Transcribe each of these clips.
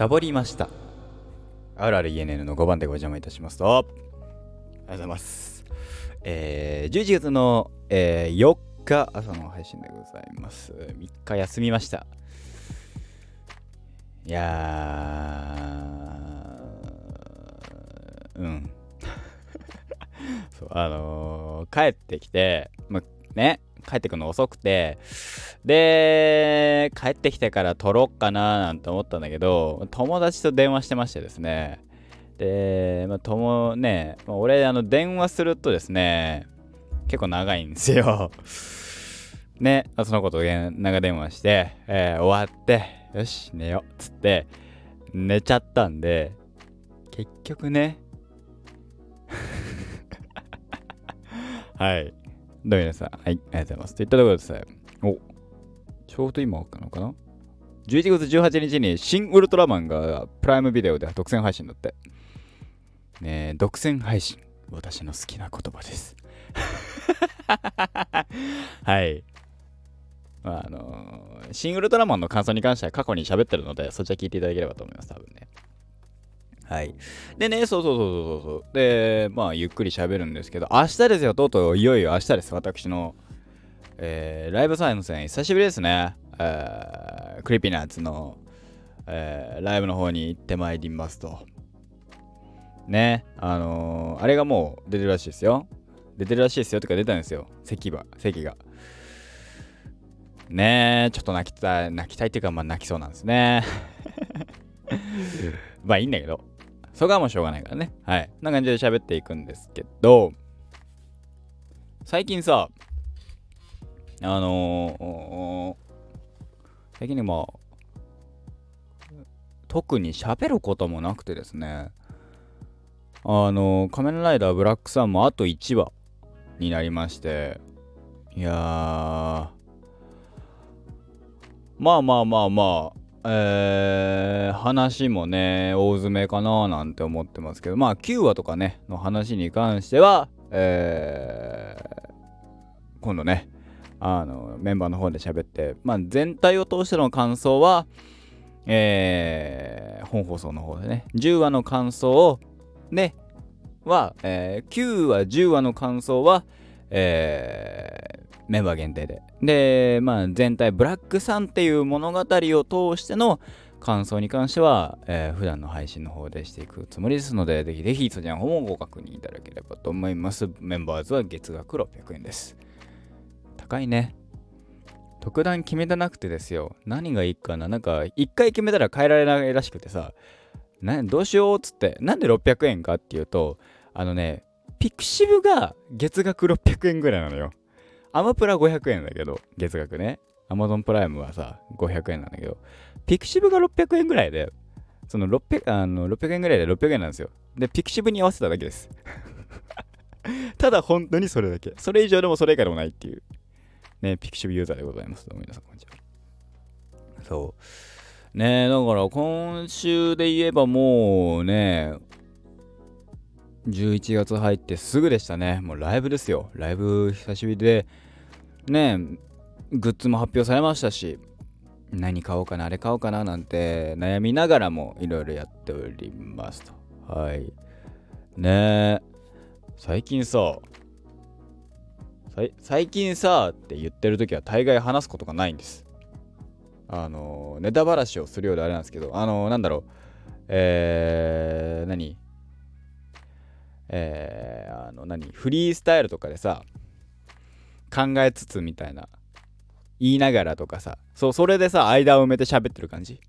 サボりました。あるある ENN の5番でご邪魔いたしますと、ありがとうございます。えー、11月の、えー4日朝の配信でございます。3日休みました。いや、うん。そう、あのー帰ってきて、ま、ね、帰ってくの遅くて、で、帰ってきてから撮ろっかななんて思ったんだけど、友達と電話してましてですね。で、まあ、友ね、まあ俺、あの、電話するとですね、結構長いんですよ。ね、その子と長電話して、えー終わって、よし、寝よう、つって、寝ちゃったんで、結局ね、はい。どうも皆さん、はい、ありがとうございます。といったところです、お、ちょうど今かのかな ?11 月18日に新ウルトラマンがプライムビデオで独占配信だって。ねえ、独占配信。私の好きな言葉です。はい。まあ、あのー新ウルトラマンの感想に関しては過去に喋ってるので、そちら聞いていただければと思います、多分ね。はい。でね、そうそうそうそうそう。で、まあ、ゆっくり喋るんですけど、明日ですよ、とうとう、いよいよ明日です、私の。えーライブサイン戦、久しぶりですね。えー Creepy Nuts の、えーライブの方に行ってまいりますと。ね、あのーあれがもう出てるらしいですよ。出てるらしいですよとか出たんですよ。席は、席が。ねえ、ちょっと泣きたい、泣きたいっていうか、まあ泣きそうなんですね。まあいいんだけど。そこはもうしょうがないからね。はい。こんな感じで喋っていくんですけど、最近さ、あのー最近ね、まあ、特に喋ることもなくてですね、あのー仮面ライダーブラックさんもあと1話になりまして、いやー、まあまあまあまあ、えー、話もね、大詰めかななんて思ってますけど、まあ9話とかね、の話に関しては、えー、今度ね、あの、メンバーの方で喋って、まあ全体を通しての感想は、えー、本放送の方でね、10話の感想を、ね、は、えー9話、10話の感想は、えーメンバー限定で。で、まあ、全体、ブラックさんっていう物語を通しての感想に関しては、えー普段の配信の方でしていくつもりですので、ぜひぜひそちらの方もご確認いただければと思います。メンバーズは月額600円です。高いね。特段決めてなくてですよ。何がいいかななんか、一回決めたら変えられないらしくてさ、などうしようっつって、なんで600円かっていうと、あのね、 pixiv が月額600円ぐらいなのよ。アマプラ500円だけど、月額ね。アマゾンプライムはさ、500円なんだけど、 pixiv が600円ぐらいで、その600あの600円ぐらいで600円なんですよ。で、 pixiv に合わせただけです。ただ本当にそれだけ。それ以上でもそれ以下でもないっていう。ね、ピクシブユーザーでございます。どうも皆さん、こんにちは。そう。ねだから今週で言えばもうね、11月入ってすぐでしたね。もうライブですよ。ライブ久しぶりで、ねグッズも発表されましたし、何買おうかな、あれ買おうかななんて悩みながらもいろいろやっておりますと。はい。ねえ、最近さ、最近さって言ってる時は大概話すことがないんです。あの、ネタばらしをするようであれなんですけど、あの、なんだろう、えー、何？えー、あの何フリースタイルとかでさ考えつつみたいな言いながらとかさそうそれでさ間を埋めて喋ってる感じ。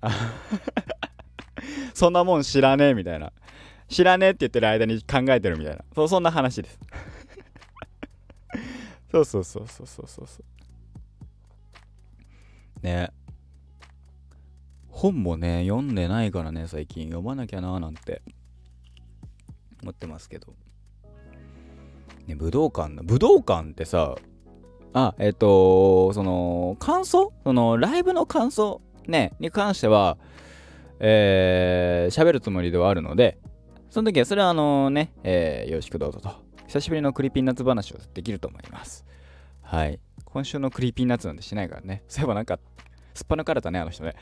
そんなもん知らねえみたいな。知らねえって言ってる間に考えてるみたいな。そうそんな話です。そうそうそうそうそうそう。そうね。本もね読んでないからね最近。読まなきゃなーなんて。思ってますけど。ね、武道館の、武道館ってさ、あ、えっ、と、その、感想？その、ライブの感想？ね、に関しては、えー、喋るつもりではあるので、その時は、それはあのね、えー、よろしくどうぞと。久しぶりの Creepy Nuts 話をできると思います。はい。今週の Creepy Nuts なんてしないからね。そういえばなんか、すっぱ抜かれたね、あの人ね。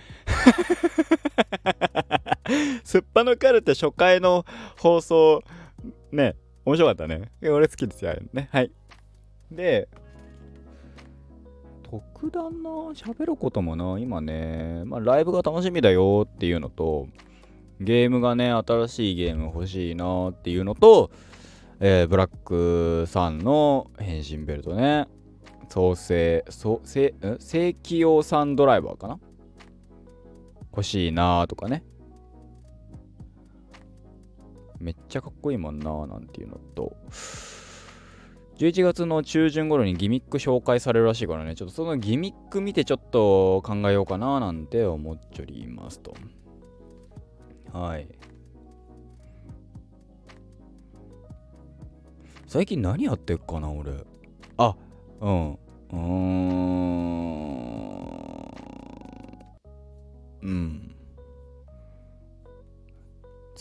すっぱ抜かれて初回の放送、ね、面白かったね。俺好きですよ、ね。はい。で、特段な、喋ることもな、今ね、まあ、ライブが楽しみだよっていうのと、ゲームがね、新しいゲーム欲しいなっていうのと、えー、ブラックさんの変身ベルトね。創生、創生、正規用さんドライバーかな？欲しいなとかね。めっちゃかっこいいもんななんていうのと。11月の中旬頃にギミック紹介されるらしいからね、ちょっとそのギミック見てちょっと考えようかななんて思っちょりますと。はい。最近何やってっかな、俺。あ、うん。うーん。うん。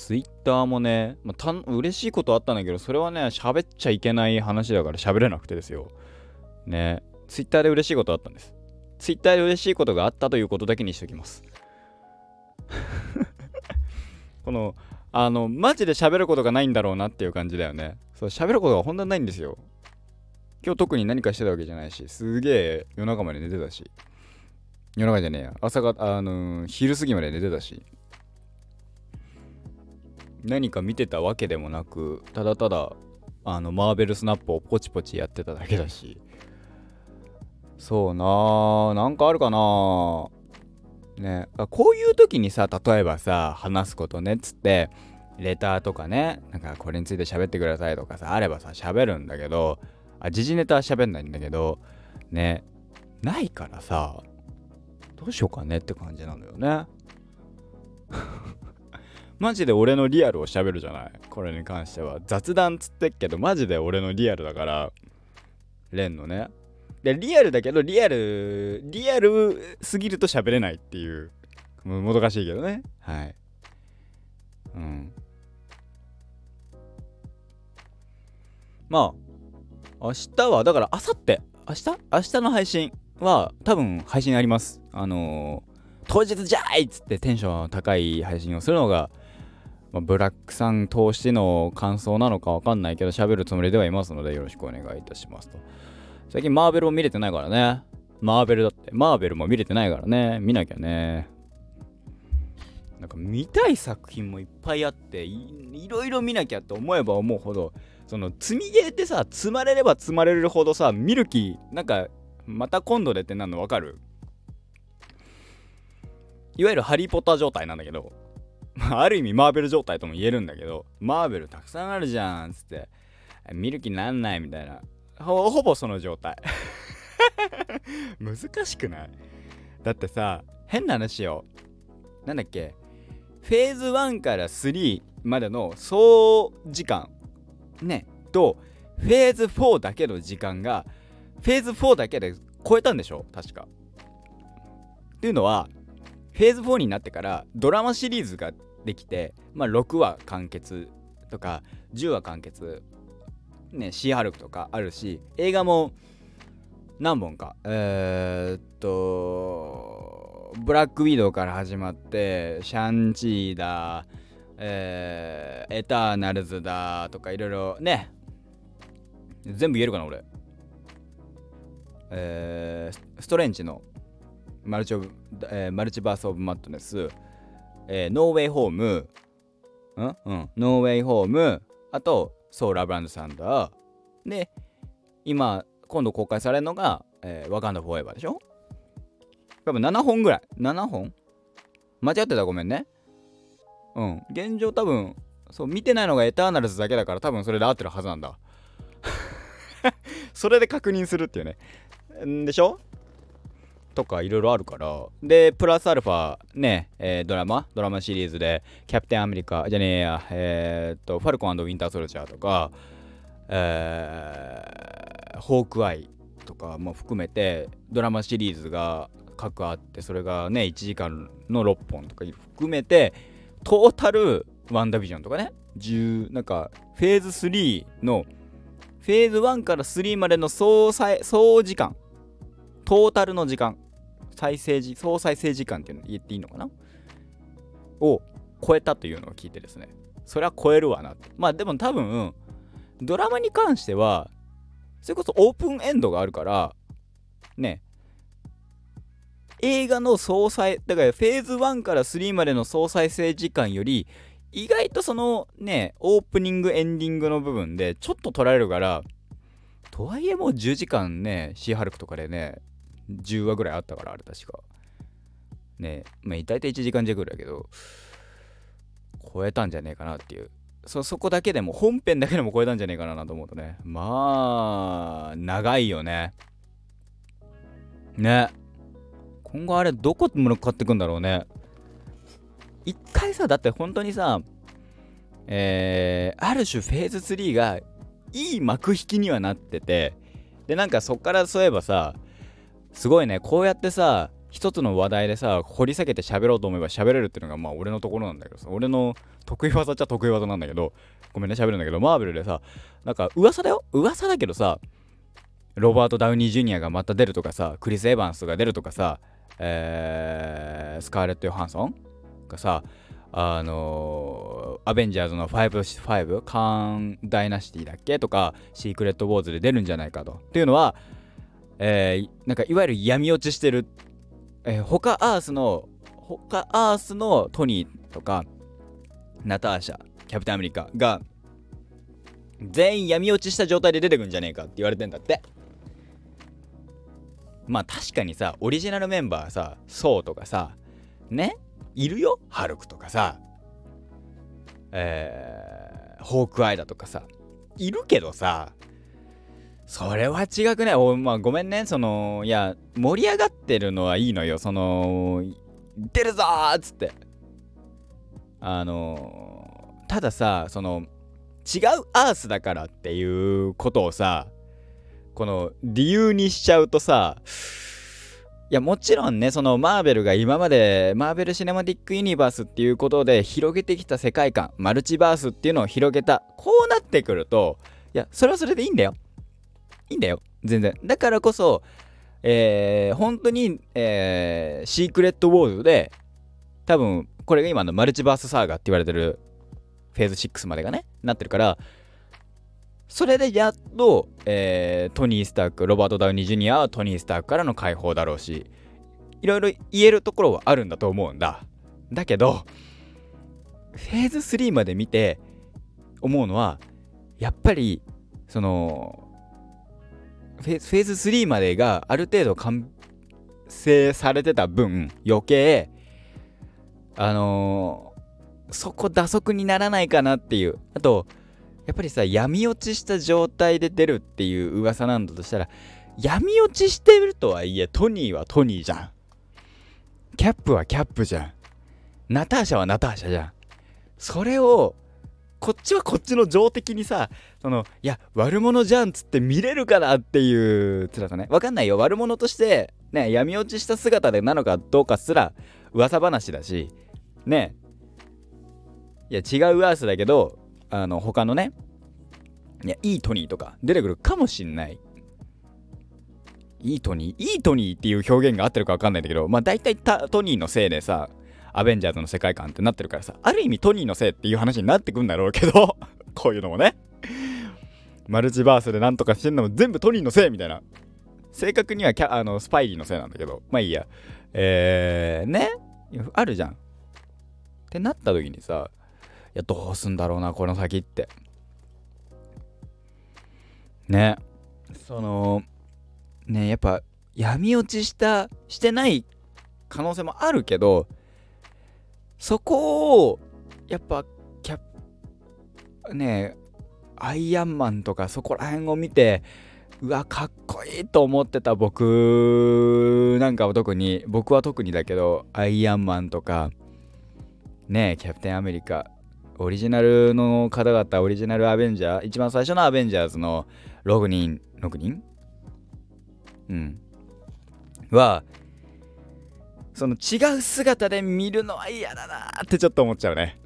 ツイッターもね、まあ、た嬉しいことあったんだけど、それはね、喋っちゃいけない話だから喋れなくてですよ。ね。ツイッターで嬉しいことあったんです。ツイッターで嬉しいことがあったということだけにしときます。この、あの、マジで喋ることがないんだろうなっていう感じだよね。そう、喋ることが本当にないんですよ。今日特に何かしてたわけじゃないし、すげえ夜中まで寝てたし。夜中じゃねえや。朝が、あのー、昼過ぎまで寝てたし。何か見てたわけでもなく、ただただ、あの、マーベルスナップをポチポチやってただけだし。そうなー、なんかあるかなね、こういう時にさ例えばさ話すことねっつってレターとかねなんかこれについて喋ってくださいとかさあればさ喋るんだけどあ時事ネタは喋んないんだけどねないからさどうしようかねって感じなのよねマジで俺のリアルを喋るじゃない？これに関しては雑談つってっけどマジで俺のリアルだからレンのねで、リアルだけど、リアル、リアルすぎると喋れないっていう。もどかしいけどね。はい。うん。まあ、明日は、だから、あさって、明日？明日の配信は、多分配信あります。あのー、当日じゃーいっつってテンション高い配信をするのが、まあ、ブラックさん通しての感想なのかわかんないけど、喋るつもりではいますので、よろしくお願いいたしますと。最近マーベルも見れてないからね。マーベルだって。マーベルも見れてないからね。見なきゃね。なんか見たい作品もいっぱいあってい、いろいろ見なきゃって思えば思うほど、その積みゲーってさ、積まれれば積まれるほどさ、見る気、なんか、また今度でってなんのわかる？いわゆるハリー・ポッター状態なんだけど、ある意味マーベル状態とも言えるんだけど、マーベルたくさんあるじゃん、つって、見る気なんないみたいな。ほほぼその状態。難しくない？だってさ変な話よ。なんだっけ？フェーズ1から3までの総時間。ね。とフェーズ4だけの時間がフェーズ4だけで超えたんでしょ？確か。っていうのはフェーズ4になってからドラマシリーズができてまあ6話完結とか10話完結ね、シーハルクとかあるし、映画も何本か、えー、っと、ブラックウィドウから始まって、シャンチーだ、えー、エターナルズだとかいろいろね、全部言えるかな、俺。えー、ストレンチのマルチオブ、えー、マルチバース・オブ・マットネス、えー、ノーウェイ・ホーム、ん？うん、ノーウェイ・ホーム、あと、ソーラブランドサンダー。で、今、今度公開されるのが、えー、ワカンダフォーエバーでしょ？多分7本ぐらい。7本？間違ってたごめんね。うん。現状多分、そう、見てないのがエターナルズだけだから多分それで合ってるはずなんだ。それで確認するっていうね。んでしょ？とかいろいろあるから。で、プラスアルファね、えー、ドラマ、ドラマシリーズで、キャプテンアメリカ、じゃねえや、えー、っと、ファルコンウィンターソルジャーとか、えー、ホークアイとかも含めて、ドラマシリーズが各あって、それがね、1時間の6本とか含めて、トータルワンダビジョンとかね、10、なんか、フェーズ3の、フェーズ1から3までの総総時間トータルの時間再生時総再生時間っていうの言っていいのかな？を超えたというのを聞いてですね。それは超えるわな。まあでも多分ドラマに関してはそれこそオープンエンドがあるからね。映画の総再だからフェーズ1から3までの総再生時間より意外とそのね。オープニングエンディングの部分でちょっと取られるからとはいえもう10時間ねシーハルクとかでね10話ぐらいあったからあれ確か。ねまあ大体1時間弱ぐらいだけど超えたんじゃねえかなっていう。そそこだけでも本編だけでも超えたんじゃねえかなと思うとね。まあ長いよね。ね。今後あれどこ向かってくんだろうね。一回さだって本当にさえー、ある種フェーズ3がいい幕引きにはなってて。でなんかそっからそういえばさすごいね。こうやってさ一つの話題でさ掘り下げて喋ろうと思えば喋れるっていうのがまあ俺のところなんだけどさ俺の得意技っちゃ得意技なんだけどごめんね喋るんだけどマーベルでさなんか噂だよ？噂だけどさロバート・ダウニー・ジュニアがまた出るとかさクリス・エヴァンスが出るとかさえー、スカーレット・ヨハンソンがさあのー、アベンジャーズの5、5カーン・ダイナシティだっけ？とか、シークレット・ウォーズで出るんじゃないかと。っていうのは、えー、なんかいわゆる闇落ちしてる、えー、他アースの、他アースのトニーとか、ナターシャ、キャプテンアメリカが、全員闇落ちした状態で出てくんじゃねえかって言われてんだって。まあ確かにさ、オリジナルメンバーさ、ソウとかさ、ねいるよ？ハルクとかさ、えー、ホークアイだとかさ、いるけどさ、それは違くない？お、まあ、ごめんね、その、いや、盛り上がってるのはいいのよ、その、出るぞっつって。あのたださ、その、違うアースだからっていうことをさ、この理由にしちゃうとさ、いやもちろんねそのマーベルが今までマーベル・シネマティック・ユニバースっていうことで広げてきた世界観マルチバースっていうのを広げた。こうなってくるといやそれはそれでいいんだよ。いいんだよ全然だからこそえー、本当に、えー、シークレット・ウォーズで多分これが今のマルチバースサーガって言われてるフェーズ6までがねなってるからそれでやっと、えー、トニー・スターク、ロバート・ダウニー・ジュニアはトニー・スタークからの解放だろうし、いろいろ言えるところはあるんだと思うんだ。だけど、フェーズ3まで見て思うのは、やっぱり、その、フェーズ3までがある程度完成されてた分、余計、あのー、そこ打足にならないかなっていう。あと、やっぱりさ闇落ちした状態で出るっていう噂なんだとしたら闇落ちしてるとはいえトニーはトニーじゃん。キャップはキャップじゃん。ナターシャはナターシャじゃん。それをこっちはこっちの情的にさそのいや悪者じゃんっつって見れるかなっていう辛さね。わかんないよ。悪者としてね闇落ちした姿でなのかどうかすら噂話だしね。いや違うアースだけどあの他のねいやいいトニーとか出てくるかもしんない。いいトニー？いいトニーっていう表現が合ってるか分かんないんだけどまあ大体トニーのせいでさアベンジャーズの世界観ってなってるからさある意味トニーのせいっていう話になってくんだろうけど こういうのもね。マルチバースでなんとかしてんのも全部トニーのせいみたいな。正確にはキャあのスパイリーのせいなんだけど。まあいいや。えー、ね？あるじゃん。ってなった時にさいや、どうすんだろうな、この先って。ね。その、ね、やっぱ、闇落ちした、してない可能性もあるけど、そこを、やっぱ、キャねアイアンマンとかそこら辺を見て、うわ、かっこいいと思ってた僕なんかは特に、僕は特にだけど、アイアンマンとか、ねキャプテンアメリカ、オリジナルの方々、オリジナルアベンジャー、一番最初のアベンジャーズの6人、6人うん。は、その違う姿で見るのは嫌だなってちょっと思っちゃうね。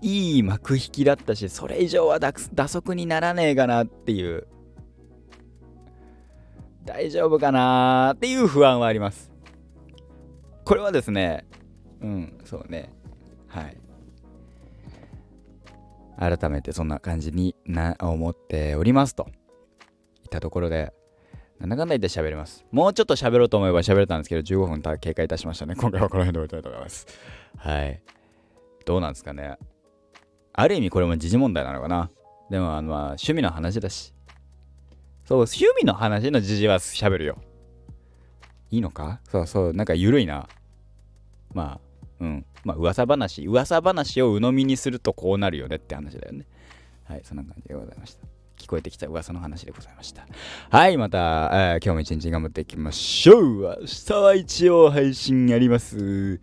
いい幕引きだったし、それ以上は打足にならねえかなっていう。大丈夫かなっていう不安はあります。これはですね、うん、そうね。はい。改めてそんな感じにな思っておりますと。いったところで、なんだかんだ言って喋れます。もうちょっと喋ろうと思えば喋れたんですけど、15分経過いたしましたね。今回はこの辺で終わりたいと思います。はい。どうなんですかね。ある意味これも時事問題なのかな。でも、あの、趣味の話だし。そう、趣味の話の時事は喋るよ。いいのか？そうそう、なんか緩いな。まあ、うん。まあ、噂話、噂話を鵜呑みにするとこうなるよねって話だよね。はい、そんな感じでございました。聞こえてきた噂の話でございました。はい、また、えー、今日も一日頑張っていきましょう。明日は一応配信やります。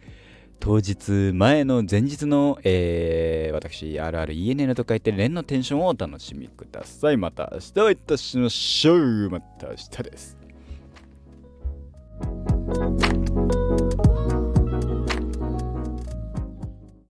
当日、前の前日の、えー、私、RRENN と書いて、連のテンションをお楽しみください。また明日はいたしましょう。また明日です。